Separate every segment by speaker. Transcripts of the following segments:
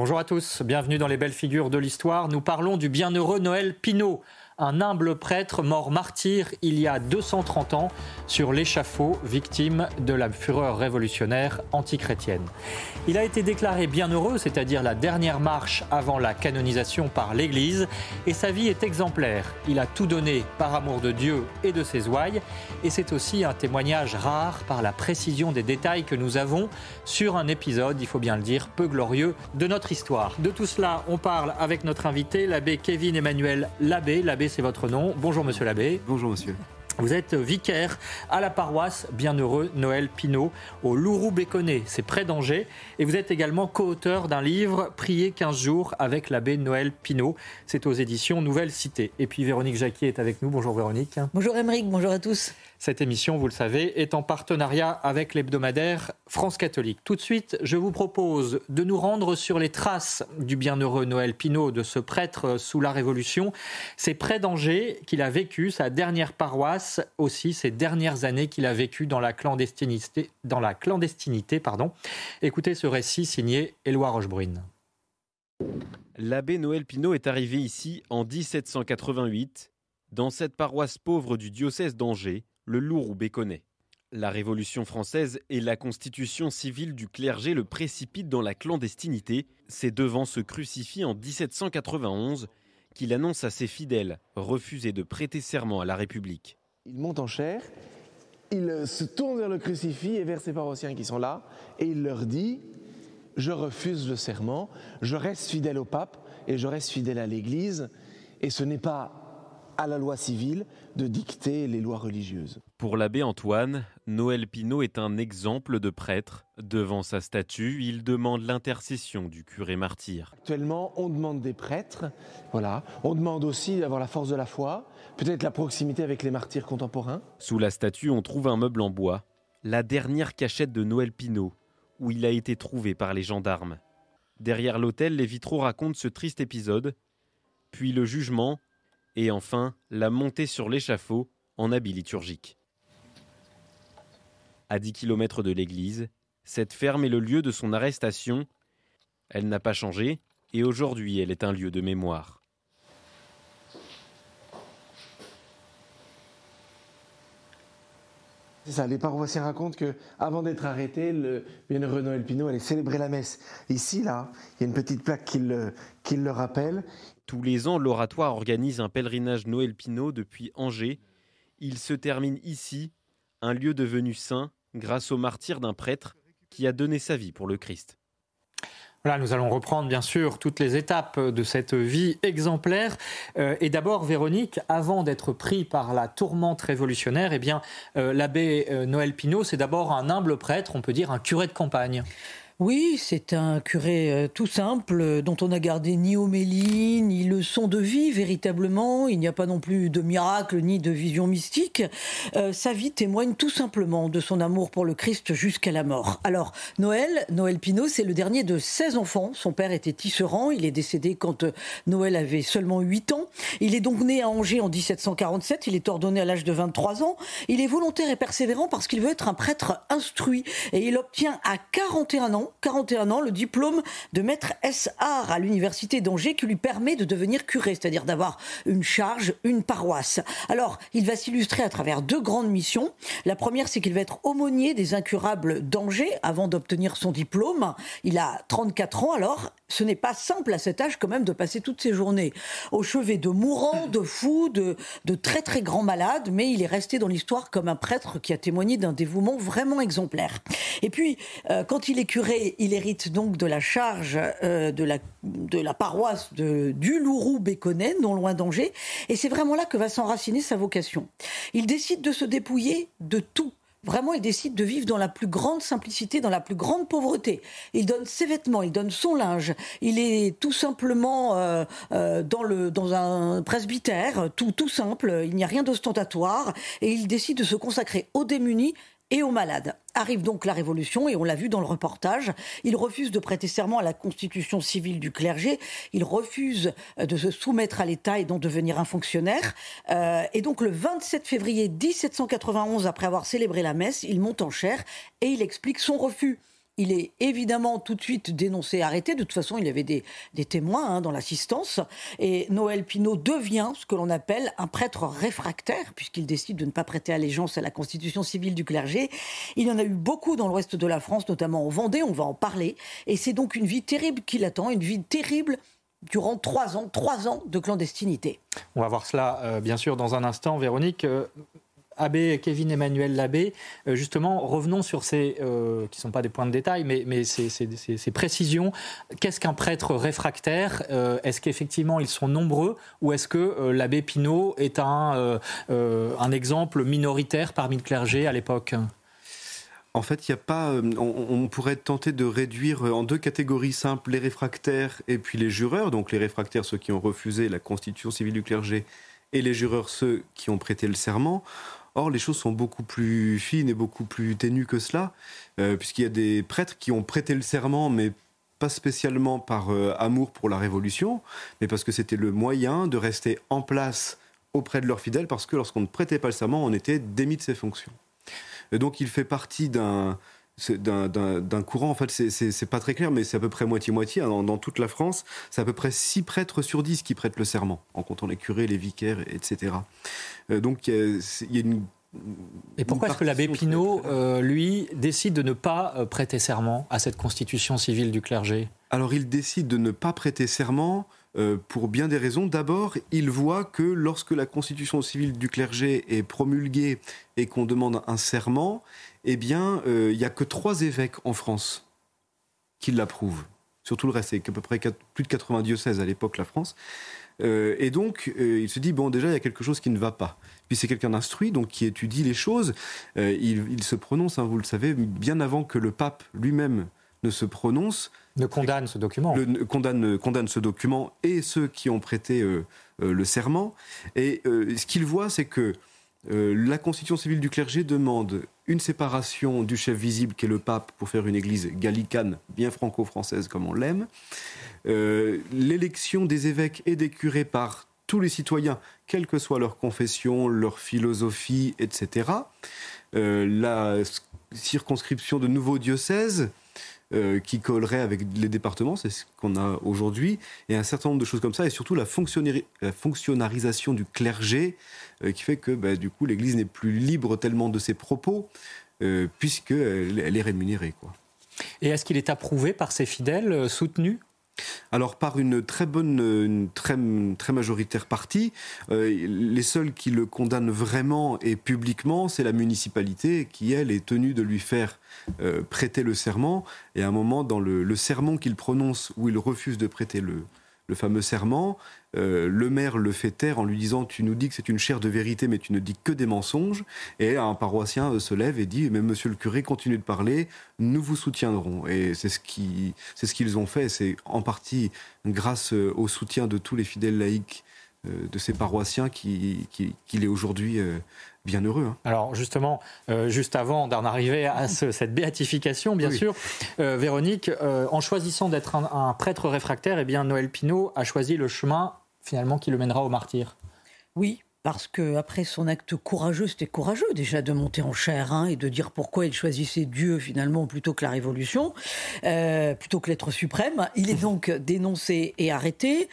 Speaker 1: Bonjour à tous, bienvenue dans les belles figures de l'histoire. Nous parlons du bienheureux Noël Pinault, un humble prêtre mort martyr il y a 230 ans sur l'échafaud, victime de la fureur révolutionnaire antichrétienne. Il a été déclaré bienheureux, c'est-à-dire la dernière marche avant la canonisation par l'Église, et sa vie est exemplaire. Il a tout donné par amour de Dieu et de ses ouailles, et c'est aussi un témoignage rare par la précision des détails que nous avons sur un épisode, il faut bien le dire, peu glorieux de notre histoire. De tout cela, on parle avec notre invité, l'abbé Kevin Emmanuel Labbé. L'abbé c'est votre nom. Bonjour, monsieur l'abbé.
Speaker 2: Bonjour, monsieur.
Speaker 1: Vous êtes vicaire à la paroisse Bienheureux Noël Pinault au Lourou-Béconnet, c'est près d'Angers. Et vous êtes également co-auteur d'un livre Prier 15 jours avec l'abbé Noël Pinault. C'est aux éditions Nouvelle Cité. Et puis Véronique Jacquier est avec nous. Bonjour Véronique.
Speaker 3: Bonjour Émeric, bonjour à tous.
Speaker 1: Cette émission, vous le savez, est en partenariat avec l'hebdomadaire France Catholique. Tout de suite, je vous propose de nous rendre sur les traces du bienheureux Noël Pinault, de ce prêtre sous la Révolution. C'est près d'Angers qu'il a vécu, sa dernière paroisse, aussi ces dernières années qu'il a vécu dans la clandestinité. Dans pardon. Écoutez ce récit signé Éloi Rochebrune.
Speaker 4: L'abbé Noël Pinault est arrivé ici en 1788, dans cette paroisse pauvre du diocèse d'Angers, le lourd ou béconnet. La Révolution française et la constitution civile du clergé le précipitent dans la clandestinité. C'est devant ce crucifix en 1791 qu'il annonce à ses fidèles refuser de prêter serment à la République.
Speaker 2: Il monte en chair, il se tourne vers le crucifix et vers ses paroissiens qui sont là, et il leur dit Je refuse le serment, je reste fidèle au pape et je reste fidèle à l'Église, et ce n'est pas à la loi civile de dicter les lois religieuses.
Speaker 4: Pour l'abbé Antoine, Noël Pinault est un exemple de prêtre. Devant sa statue, il demande l'intercession du curé martyr.
Speaker 2: Actuellement, on demande des prêtres, voilà. On demande aussi d'avoir la force de la foi, peut-être la proximité avec les martyrs contemporains.
Speaker 4: Sous la statue, on trouve un meuble en bois, la dernière cachette de Noël Pinault, où il a été trouvé par les gendarmes. Derrière l'autel, les vitraux racontent ce triste épisode, puis le jugement et enfin la montée sur l'échafaud en habit liturgique. À 10 km de l'église, cette ferme est le lieu de son arrestation. Elle n'a pas changé et aujourd'hui elle est un lieu de mémoire.
Speaker 2: C'est ça, les paroissiens racontent que avant d'être arrêté, le bienheureux Noël Pinault allait célébrer la messe. Ici, là, il y a une petite plaque qui le rappelle.
Speaker 4: Tous les ans, l'oratoire organise un pèlerinage Noël Pinault depuis Angers. Il se termine ici, un lieu devenu saint grâce au martyr d'un prêtre qui a donné sa vie pour le Christ.
Speaker 1: Voilà, nous allons reprendre bien sûr toutes les étapes de cette vie exemplaire. Euh, et d'abord, Véronique, avant d'être pris par la tourmente révolutionnaire, eh bien, euh, l'abbé euh, Noël Pinault, c'est d'abord un humble prêtre, on peut dire un curé de campagne.
Speaker 3: Oui, c'est un curé euh, tout simple, euh, dont on n'a gardé ni homélie, ni leçon de vie véritablement. Il n'y a pas non plus de miracle, ni de vision mystique. Euh, sa vie témoigne tout simplement de son amour pour le Christ jusqu'à la mort. Alors, Noël, Noël Pinault, c'est le dernier de 16 enfants. Son père était tisserand. Il est décédé quand Noël avait seulement 8 ans. Il est donc né à Angers en 1747. Il est ordonné à l'âge de 23 ans. Il est volontaire et persévérant parce qu'il veut être un prêtre instruit. Et il obtient à 41 ans 41 ans, le diplôme de maître S.A. à l'université d'Angers qui lui permet de devenir curé, c'est-à-dire d'avoir une charge, une paroisse. Alors, il va s'illustrer à travers deux grandes missions. La première, c'est qu'il va être aumônier des incurables d'Angers avant d'obtenir son diplôme. Il a 34 ans alors. Ce n'est pas simple à cet âge quand même de passer toutes ses journées au chevet de mourants, de fous, de, de très très grands malades, mais il est resté dans l'histoire comme un prêtre qui a témoigné d'un dévouement vraiment exemplaire. Et puis, euh, quand il est curé, il hérite donc de la charge euh, de, la, paroisse de, du Lourou-Béconnet, non loin d'Angers. Et c'est vraiment là que va s'enraciner sa vocation. Il décide de se dépouiller de tout. Vraiment, il décide de vivre dans la plus grande simplicité, dans la plus grande pauvreté. Il donne ses vêtements, il donne son linge. Il est tout simplement euh, euh, dans un presbytère, tout, tout simple. Il n'y a rien d'ostentatoire. Et il décide de se consacrer aux démunis et aux malades. Arrive donc la Révolution, et on l'a vu dans le reportage, il refuse de prêter serment à la constitution civile du clergé, il refuse euh, de se soumettre à l'État et d'en devenir un fonctionnaire. Euh, et donc le 27 février 1791, après avoir célébré la messe, il monte en chair et il explique son refus il est évidemment tout de suite dénoncé, arrêté. De toute façon, il y avait des, témoins hein, dans l'assistance. Et Noël Pinault devient ce que l'on appelle un prêtre réfractaire, puisqu'il décide de ne pas prêter allégeance à la constitution civile du clergé. Il y en a eu beaucoup dans l'ouest de la France, notamment en Vendée, on va en parler. Et c'est donc une vie terrible qui l'attend, une vie terrible durant trois ans, trois ans de clandestinité.
Speaker 1: On va voir cela, euh, bien sûr, dans un instant. Véronique, euh, Abbé Kevin Emmanuel Labbé, euh, justement, revenons sur ces, qui ne sont pas des points de détail, mais, mais ces, ces, précisions. Qu'est-ce qu'un prêtre réfractaire Est-ce qu'effectivement ils sont nombreux ou est-ce que l'abbé Pinault est un, un exemple minoritaire parmi le clergé à l'époque?
Speaker 5: En fait, il a pas. Euh, on, pourrait tenter de réduire en deux catégories simples les réfractaires et puis les jureurs. Donc les réfractaires, ceux qui ont refusé la constitution civile du clergé, et les jureurs, ceux qui ont prêté le serment. Or, les choses sont beaucoup plus fines et beaucoup plus ténues que cela, euh, puisqu'il y a des prêtres qui ont prêté le serment, mais pas spécialement par euh, amour pour la Révolution, mais parce que c'était le moyen de rester en place auprès de leurs fidèles, parce que lorsqu'on ne prêtait pas le serment, on était démis de ses fonctions. Donc il fait partie d'un d'un courant, en fait, c'est pas très clair, mais c'est à peu près moitié-moitié. Hein. Dans, toute la France, c'est à peu près 6 prêtres sur 10 qui prêtent le serment, en comptant les curés, les vicaires, etc. Euh, donc il y, a une.
Speaker 1: Et pourquoi est-ce que l'abbé Pinault, euh, lui, décide de ne pas euh, prêter serment à cette constitution civile du clergé?
Speaker 5: Alors il décide de ne pas prêter serment euh, pour bien des raisons. D'abord, il voit que lorsque la constitution civile du clergé est promulguée et qu'on demande un serment, eh bien, euh, il n'y a que trois évêques en France qui l'approuvent. Sur tout le reste, c'est à peu près plus de 80 diocèses à l'époque, la France. Euh, et donc, il se dit, bon, déjà, il y a quelque chose qui ne va pas. Puis c'est quelqu'un d'instruit, donc qui étudie les choses. Il, se prononce, hein, vous le savez, bien avant que le pape lui-même ne se prononce.
Speaker 1: Ne condamne ce document.
Speaker 5: Le, condamne, condamne ce document et ceux qui ont prêté euh, euh, le serment. Et euh, ce qu'il voit, c'est que la constitution civile du clergé demande une séparation du chef visible qui est le pape pour faire une église gallicane, bien franco-française comme on l'aime. L'élection des évêques et des curés par tous les citoyens, quelle que soit leur confession, leur philosophie, etc. la circonscription de nouveaux diocèses, euh, qui collerait avec les départements, c'est ce qu'on a aujourd'hui, et un certain nombre de choses comme ça, et surtout la, fonctionnarisation du clergé, euh, qui fait que bah, du coup l'Église n'est plus libre tellement de ses propos, euh, puisqu'elle elle est rémunérée. Quoi.
Speaker 1: Et est-ce qu'il est approuvé par ses fidèles, soutenu
Speaker 5: alors par une très bonne, très majoritaire partie, euh, les seuls qui le condamnent vraiment et publiquement, c'est la municipalité qui, elle, est tenue de lui faire euh, prêter le serment. Et à un moment, dans le, le sermon qu'il prononce, où il refuse de prêter le, le fameux serment, euh, le maire le fait taire en lui disant Tu nous dis que c'est une chair de vérité, mais tu ne dis que des mensonges. Et un paroissien euh, se lève et dit Mais monsieur le curé, continue de parler, nous vous soutiendrons. Et c'est ce qu'ils ce ont fait. C'est en partie grâce euh, au soutien de tous les fidèles laïcs de ces paroissiens qu'il est aujourd'hui bien heureux. Hein.
Speaker 1: Alors justement, juste avant d'en arriver à cette béatification, bien sûr, Véronique, en choisissant d'être un, prêtre réfractaire, eh bien Noël Pinault a choisi le chemin finalement qui le mènera au martyr.
Speaker 3: Oui, parce que après son acte courageux, c'était courageux déjà de monter en chair hein, et de dire pourquoi il choisissait Dieu finalement plutôt que la Révolution, euh, plutôt que l'être suprême. Il est donc dénoncé et arrêté.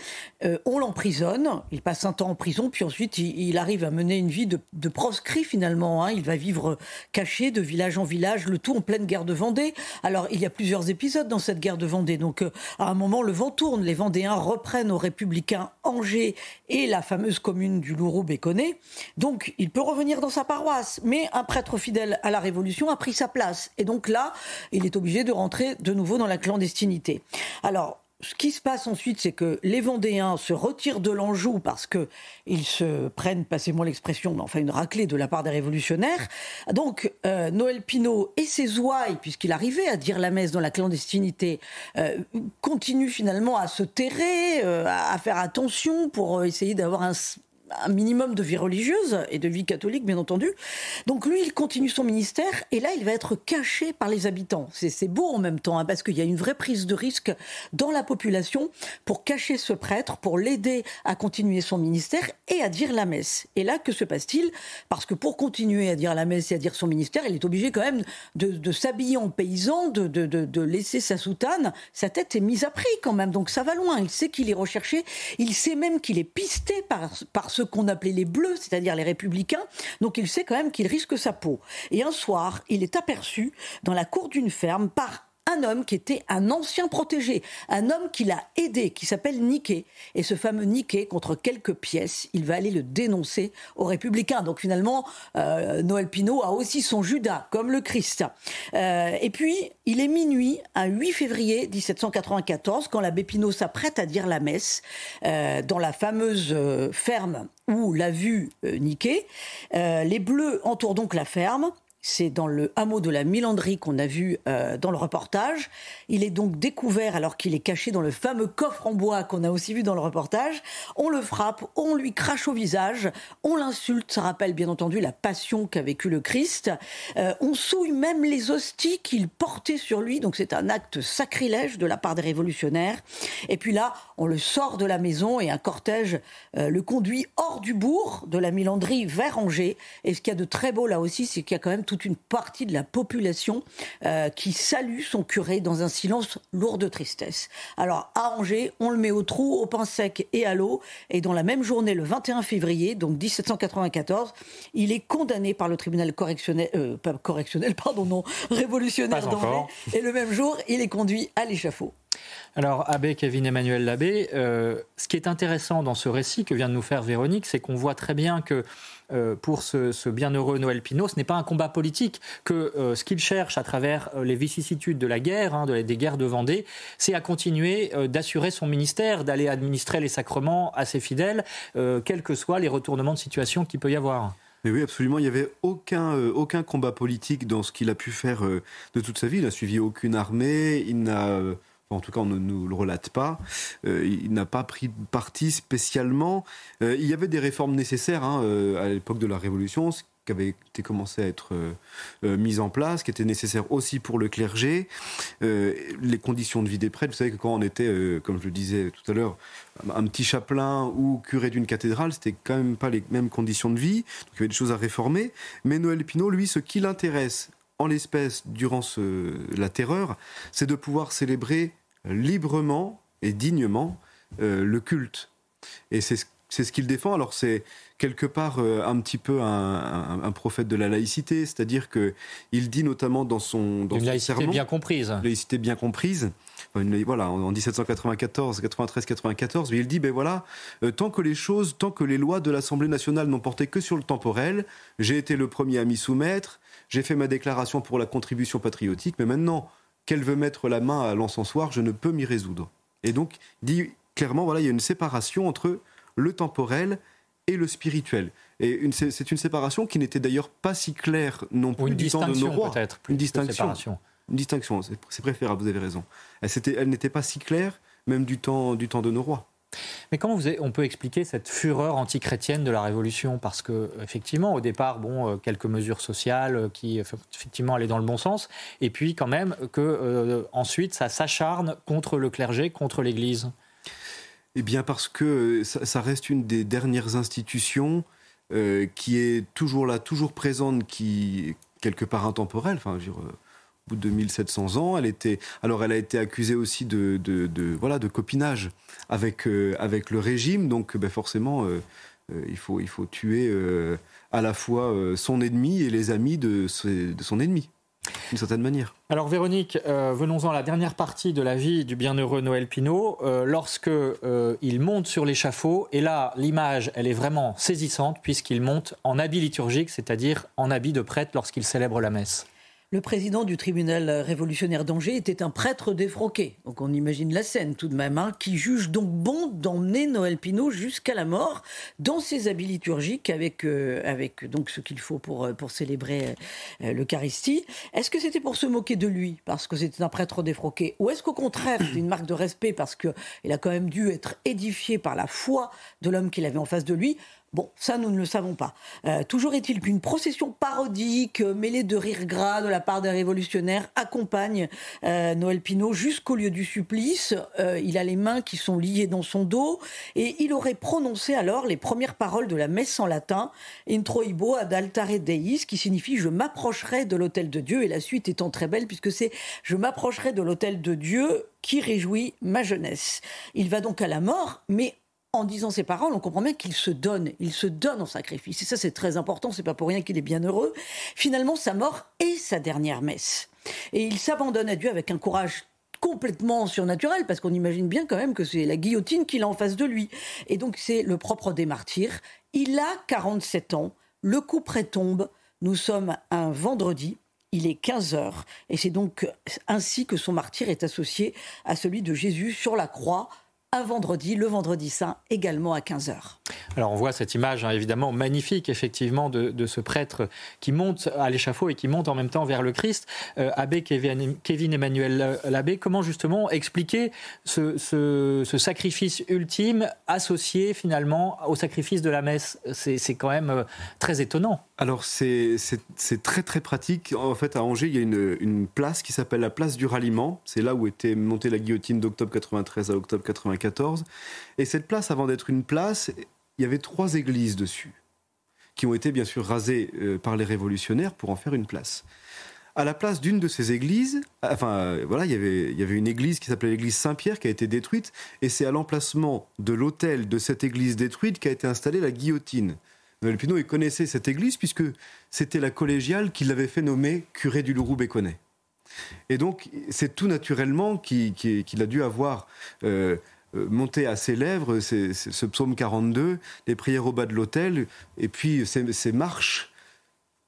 Speaker 3: Euh, on l'emprisonne. Il passe un temps en prison, puis ensuite il, arrive à mener une vie de, proscrit finalement. Hein. Il va vivre caché de village en village, le tout en pleine guerre de Vendée. Alors il y a plusieurs épisodes dans cette guerre de Vendée. Donc euh, à un moment le vent tourne, les Vendéens reprennent aux Républicains Angers et la fameuse commune du louroux connaît. Donc, il peut revenir dans sa paroisse. Mais un prêtre fidèle à la Révolution a pris sa place. Et donc là, il est obligé de rentrer de nouveau dans la clandestinité. Alors, ce qui se passe ensuite, c'est que les Vendéens se retirent de l'Anjou parce que ils se prennent, passez-moi l'expression, mais enfin une raclée de la part des révolutionnaires. Donc euh, Noël Pinault et ses ouailles, puisqu'il arrivait à dire la messe dans la clandestinité, euh, continuent finalement à se terrer, euh, à faire attention pour essayer d'avoir un un minimum de vie religieuse et de vie catholique, bien entendu. Donc lui, il continue son ministère et là, il va être caché par les habitants. C'est beau en même temps, hein, parce qu'il y a une vraie prise de risque dans la population pour cacher ce prêtre, pour l'aider à continuer son ministère et à dire la messe. Et là, que se passe-t-il? Parce que pour continuer à dire la messe et à dire son ministère, il est obligé quand même de, s'habiller en paysan, de, de, laisser sa soutane. Sa tête est mise à prix quand même, donc ça va loin. Il sait qu'il est recherché, il sait même qu'il est pisté par, par ce qu'on appelait les bleus, c'est-à-dire les républicains. Donc il sait quand même qu'il risque sa peau. Et un soir, il est aperçu dans la cour d'une ferme par un homme qui était un ancien protégé, un homme qui l'a aidé, qui s'appelle Niquet. Et ce fameux Niquet, contre quelques pièces, il va aller le dénoncer aux républicains. Donc finalement, euh, Noël Pinault a aussi son Judas, comme le Christ. Euh, et puis, il est minuit, un 8 février 1794, quand l'abbé Pinault s'apprête à dire la messe euh, dans la fameuse ferme où l'a vu Niquet. les Bleus entourent donc la ferme. C'est dans le hameau de la Milandrie qu'on a vu euh, dans le reportage. Il est donc découvert alors qu'il est caché dans le fameux coffre en bois qu'on a aussi vu dans le reportage. On le frappe, on lui crache au visage, on l'insulte. Ça rappelle bien entendu la passion qu'a vécu le Christ. Euh, on souille même les hosties qu'il portait sur lui. Donc c'est un acte sacrilège de la part des révolutionnaires. Et puis là, on le sort de la maison et un cortège euh, le conduit hors du bourg de la Milandrie vers Angers. Et ce qu'il y a de très beau là aussi, c'est qu'il y a quand même tout une partie de la population euh, qui salue son curé dans un silence lourd de tristesse. Alors à Angers, on le met au trou, au pain sec et à l'eau. Et dans la même journée, le 21 février, donc 1794, il est condamné par le tribunal correctionnel, euh, pas correctionnel, pardon, non, révolutionnaire d'Angers. Et le même jour, il est conduit à l'échafaud.
Speaker 1: Alors, Abbé Kevin Emmanuel Labbé, euh, ce qui est intéressant dans ce récit que vient de nous faire Véronique, c'est qu'on voit très bien que euh, pour ce, bienheureux Noël Pinault, ce n'est pas un combat politique, que euh, ce qu'il cherche à travers les vicissitudes de la guerre, hein, des guerres de Vendée, c'est à continuer d'assurer son ministère, d'aller administrer les sacrements à ses fidèles, quels que soient les retournements de situation qu'il peut y avoir.
Speaker 5: Mais oui, absolument. Il n'y avait aucun, aucun combat politique dans ce qu'il a pu faire de toute sa vie. Il n'a suivi aucune armée. Il n'a en tout cas on ne nous le relate pas, euh, il n'a pas pris parti spécialement. Euh, il y avait des réformes nécessaires hein, euh, à l'époque de la Révolution, qui avait été commencé à être mises en place, qui était nécessaire aussi pour le clergé, les conditions de vie des prêtres. Vous savez que quand on était, comme je le disais tout à l'heure, un petit chapelain ou curé d'une cathédrale, c'était quand même pas les mêmes conditions de vie. Donc il y avait des choses à réformer. Mais Noël Pinault, lui, ce qui l'intéresse en l'espèce, durant la terreur, c'est de pouvoir célébrer librement et dignement euh, le culte. Et c'est ce qu'il défend. Alors c'est quelque part euh, un petit peu un, prophète de la laïcité, c'est-à-dire que il dit notamment dans son dans
Speaker 1: une laïcité bien comprise,
Speaker 5: laïcité bien comprise. voilà, en, 1794, 93, 94, il dit ben voilà, euh, tant que les choses, tant que les lois de l'Assemblée nationale n'ont porté que sur le temporel, j'ai été le premier à m'y soumettre j'ai fait ma déclaration pour la contribution patriotique, mais maintenant qu'elle veut mettre la main à l'encensoir, je ne peux m'y résoudre. Et donc, dit clairement, voilà, il y a une séparation entre le temporel et le spirituel. Et c'est une séparation qui n'était d'ailleurs pas si claire non plus
Speaker 1: du temps de nos rois.
Speaker 5: Une distinction. Une distinction, c'est préférable, vous avez raison. Elle, elle n'était pas si claire, même du temps, du temps de nos rois.
Speaker 1: Mais comment on peut expliquer cette fureur antichrétienne de la Révolution? Parce que effectivement, au départ, bon, euh, quelques mesures sociales euh, qui effectivement allaient dans le bon sens, et puis quand même que euh, ensuite ça s'acharne contre le clergé, contre l'Église.
Speaker 5: Eh bien, parce que ça, reste une des dernières institutions qui est toujours là, toujours présente, qui quelque part intemporelle. Enfin, je veux dire, bout de 2700 ans. Elle était, alors elle a été accusée aussi de, voilà, de copinage avec, euh, avec le régime. Donc ben forcément, euh, euh, il, faut, il faut tuer à la fois son ennemi et les amis de son ennemi.
Speaker 1: Alors Véronique, venons-en à la dernière partie de la vie du bienheureux Noël Pinault, lorsque il monte sur l'échafaud, et là l'image elle est vraiment saisissante puisqu'il monte en habit liturgique, c'est-à-dire en habit de prêtre lorsqu'il célèbre la messe.
Speaker 3: Le président du tribunal révolutionnaire d'Angers était un prêtre défroqué. Donc on imagine la scène tout de même, hein, qui juge donc bon d'emmener Noël Pinault jusqu'à la mort dans ses habits liturgiques avec, euh, avec donc ce qu'il faut pour, euh, pour célébrer euh, l'Eucharistie. Est-ce que c'était pour se moquer de lui parce que c'était un prêtre défroqué Ou est-ce qu'au contraire c'est une marque de respect parce qu'il a quand même dû être édifié par la foi de l'homme qu'il avait en face de lui? Bon, ça, nous ne le savons pas. Euh, toujours est-il qu'une procession parodique, euh, mêlée de rires gras de la part des révolutionnaires, accompagne euh, Noël Pinault jusqu'au lieu du supplice. il a les mains qui sont liées dans son dos et il aurait prononcé alors les premières paroles de la messe en latin, Introibo ad altare Deis, qui signifie Je m'approcherai de l'autel de Dieu. Et la suite étant très belle, puisque c'est Je m'approcherai de l'autel de Dieu qui réjouit ma jeunesse. Il va donc à la mort, mais en disant ses paroles, on comprend bien qu'il se donne, il se donne en sacrifice. Et ça, c'est très important, c'est pas pour rien qu'il est bien heureux. Finalement, sa mort est sa dernière messe. Et il s'abandonne à Dieu avec un courage complètement surnaturel, parce qu'on imagine bien quand même que c'est la guillotine qu'il a en face de lui. Et donc, c'est le propre des martyrs. Il a 47 ans, le coup près tombe, nous sommes un vendredi, il est 15 heures, et c'est donc ainsi que son martyr est associé à celui de Jésus sur la croix un vendredi, le vendredi saint, également à 15h.
Speaker 1: Alors on voit cette image hein, évidemment magnifique effectivement de, ce prêtre qui monte à l'échafaud et qui monte en même temps vers le Christ. Euh, Abbé Kevin, Emmanuel Labbé, comment justement expliquer ce, sacrifice ultime associé finalement au sacrifice de la messe? C'est quand même euh, très étonnant.
Speaker 5: Alors c'est très très pratique. En fait à Angers il y a une, une place qui s'appelle la place du ralliement. C'est là où était montée la guillotine d'octobre 93 à octobre 94 et cette place, avant d'être une place, il y avait trois églises dessus, qui ont été bien sûr rasées euh, par les révolutionnaires pour en faire une place. À la place d'une de ces églises, enfin voilà, il y avait, il y avait une église qui s'appelait l'église Saint-Pierre qui a été détruite, et c'est à l'emplacement de l'autel de cette église détruite qu'a été installée la guillotine. Noël Pinot, connaissait cette église puisque c'était la collégiale qui l'avait fait nommer curé du Louroux-Béconnet. Et donc, c'est tout naturellement qu'il a dû avoir euh, euh, monter à ses lèvres ce psaume 42, les prières au bas de l'autel, et puis ces, marches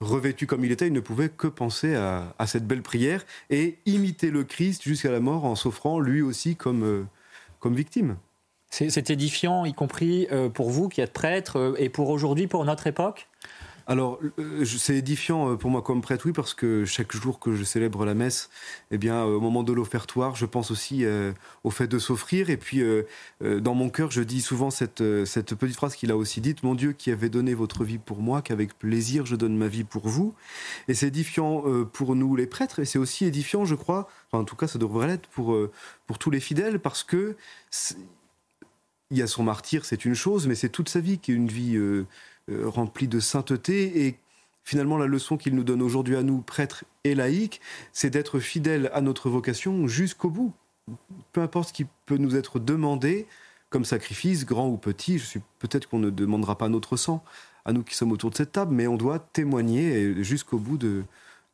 Speaker 5: revêtues comme il était, il ne pouvait que penser à, cette belle prière et imiter le Christ jusqu'à la mort en s'offrant lui aussi comme, euh, comme victime.
Speaker 1: C'est, édifiant, y compris euh, pour vous qui êtes prêtre, et pour aujourd'hui, pour notre époque?
Speaker 5: Alors, euh, c'est édifiant euh, pour moi comme prêtre, oui, parce que chaque jour que je célèbre la messe, eh bien, euh, au moment de l'offertoire, je pense aussi au fait de s'offrir. Et puis, dans mon cœur, je dis souvent cette, petite phrase qu'il a aussi dite Mon Dieu qui avait donné votre vie pour moi, qu'avec plaisir je donne ma vie pour vous. Et c'est édifiant pour nous les prêtres, et c'est aussi édifiant, je crois, en tout cas, ça devrait l'être pour, tous les fidèles, parce que il y a son martyr, c'est une chose, mais c'est toute sa vie qui est une vie rempli de sainteté et finalement la leçon qu'il nous donne aujourd'hui à nous, prêtres et laïcs, c'est d'être fidèles à notre vocation jusqu'au bout. Peu importe ce qui peut nous être demandé comme sacrifice, grand ou petit, je suis peut-être qu'on ne demandera pas notre sang à nous qui sommes autour de cette table, mais on doit témoigner jusqu'au bout de,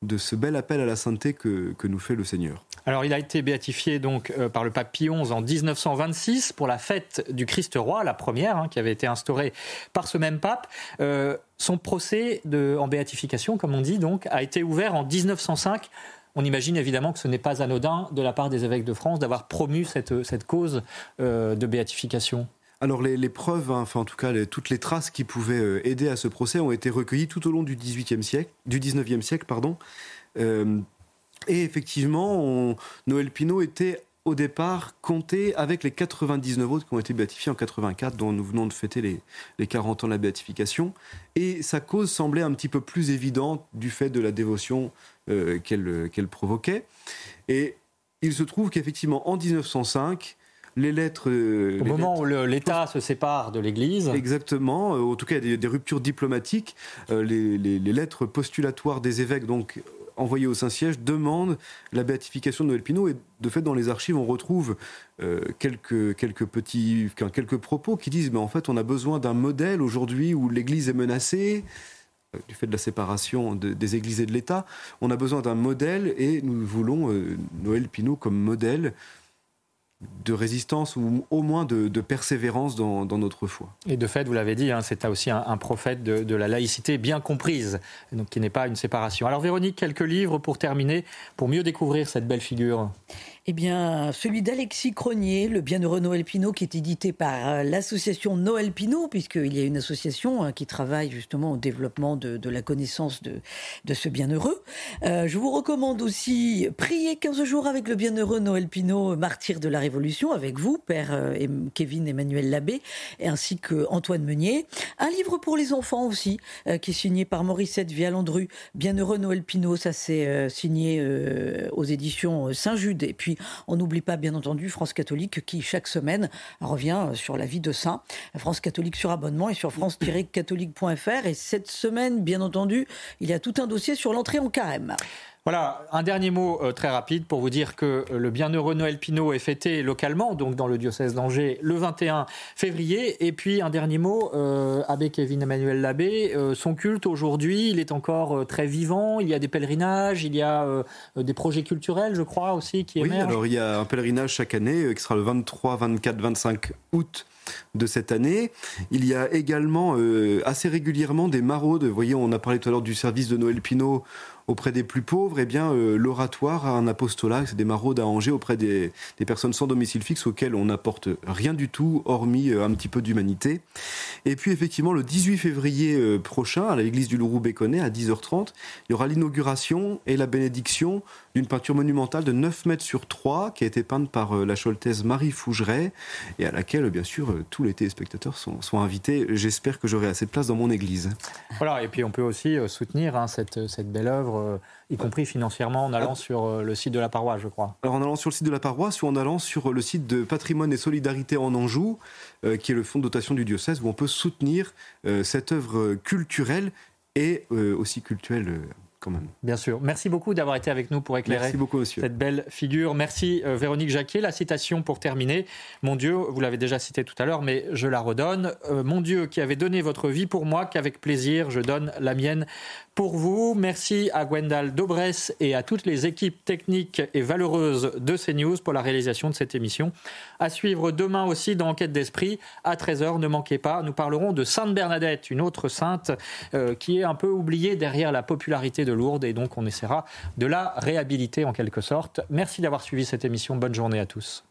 Speaker 5: de ce bel appel à la sainteté que, que nous fait le Seigneur.
Speaker 1: Alors, il a été béatifié donc euh, par le pape Pie XI en 1926 pour la fête du Christ roi, la première, hein, qui avait été instaurée par ce même pape. Euh, son procès de, en béatification, comme on dit, donc, a été ouvert en 1905. On imagine évidemment que ce n'est pas anodin de la part des évêques de France d'avoir promu cette, cette cause euh, de béatification.
Speaker 5: Alors les, preuves, hein, enfin en tout cas toutes les traces qui pouvaient euh, aider à ce procès ont été recueillies tout au long du 18e siècle, du 19e siècle, pardon. Euh, et effectivement, Noël Pinault était au départ compté avec les 99 autres qui ont été béatifiés en 84, dont nous venons de fêter les, 40 ans de la béatification. Et sa cause semblait un petit peu plus évidente du fait de la dévotion euh, qu'elle provoquait. Et il se trouve qu'effectivement, en 1905, les lettres.
Speaker 1: Euh, Au moment où l'État se sépare de l'Église.
Speaker 5: Exactement. Euh, en tout cas, il y a des, ruptures diplomatiques. Euh, les, lettres postulatoires des évêques, donc envoyées au Saint-Siège, demandent la béatification de Noël Pinot. Et de fait, dans les archives, on retrouve quelques, quelques petits, quelques propos qui disent mais en fait, on a besoin d'un modèle aujourd'hui où l'Église est menacée du fait de la séparation des églises et de l'État, on a besoin d'un modèle et nous voulons Noël Pinot comme modèle de résistance ou au moins de, persévérance dans, notre foi.
Speaker 1: Et de fait, vous l'avez dit, hein, c'est aussi un, prophète de, la laïcité bien comprise, donc qui n'est pas une séparation. Alors Véronique, quelques livres pour terminer, pour mieux découvrir cette belle figure
Speaker 3: Eh bien, celui d'Alexis Cronier, le Bienheureux Noël Pinot, qui est édité par euh, l'association Noël Pinot, puisqu'il y a une association hein, qui travaille justement au développement de, la connaissance de, ce Bienheureux. Euh, je vous recommande aussi Prier 15 jours avec le Bienheureux Noël Pinot, martyr de la Révolution, avec vous, Père euh, Kevin Emmanuel Labbé, ainsi que Antoine Meunier. Un livre pour les enfants aussi, qui est signé par Mauricette Vialandru, Bienheureux Noël Pinot, ça c'est signé aux éditions Saint-Jude. Et puis, on n'oublie pas, bien entendu, France catholique qui, chaque semaine, revient sur la vie de saint. France catholique sur abonnement et sur france-catholique.fr. Et cette semaine, bien entendu, il y a tout un dossier sur l'entrée en carême.
Speaker 1: Voilà, un dernier mot euh, très rapide pour vous dire que euh, le bienheureux Noël Pinot est fêté localement, donc dans le diocèse d'Angers, le 21 février. Et puis un dernier mot, euh, Abbé Kevin Emmanuel Labbé, son culte aujourd'hui, il est encore très vivant. Il y a des pèlerinages, il y a des projets culturels, je crois aussi, qui émergent.
Speaker 5: Oui, alors il y a un pèlerinage chaque année qui sera le 23, 24, 25 août de cette année. Il y a également assez régulièrement des maraudes. Vous voyez, on a parlé tout à l'heure du service de Noël Pinot auprès des plus pauvres, eh bien, euh, l'oratoire a un apostolat, c'est des maraudes à Angers auprès des, personnes sans domicile fixe auxquelles on n'apporte rien du tout, hormis euh, un petit peu d'humanité. Et puis, effectivement, le 18 février euh, prochain, à l'église du Lourou Béconnet, à 10h30, il y aura l'inauguration et la bénédiction d'une peinture monumentale de 9 mètres sur 3 qui a été peinte par la choltaise Marie Fougeret et à laquelle, bien sûr, tous les téléspectateurs sont, sont invités. J'espère que j'aurai assez de place dans mon église.
Speaker 1: Voilà, et puis on peut aussi soutenir hein, cette, cette belle œuvre euh, y compris financièrement, en allant ah. sur euh, le site de la paroisse, je crois.
Speaker 5: Alors en allant sur le site de la paroisse ou en allant sur le site de Patrimoine et Solidarité en Anjou, euh, qui est le fonds de dotation du diocèse, où on peut soutenir cette œuvre culturelle et aussi culturelle
Speaker 1: Bien sûr. Merci beaucoup d'avoir été avec nous pour éclairer cette belle figure. Merci euh, Véronique Jacquet. La citation pour terminer. Mon Dieu, vous l'avez déjà cité tout à l'heure, mais je la redonne. Euh, mon Dieu qui avait donné votre vie pour moi, qu'avec plaisir je donne la mienne pour vous. Merci à Gwendal Dobresse et à toutes les équipes techniques et valeureuses de CNews pour la réalisation de cette émission. À suivre demain aussi dans Enquête d'Esprit à 13h. Ne manquez pas, nous parlerons de Sainte Bernadette, une autre sainte euh, qui est un peu oubliée derrière la popularité de lourde et donc on essaiera de la réhabiliter en quelque sorte. Merci d'avoir suivi cette émission. Bonne journée à tous.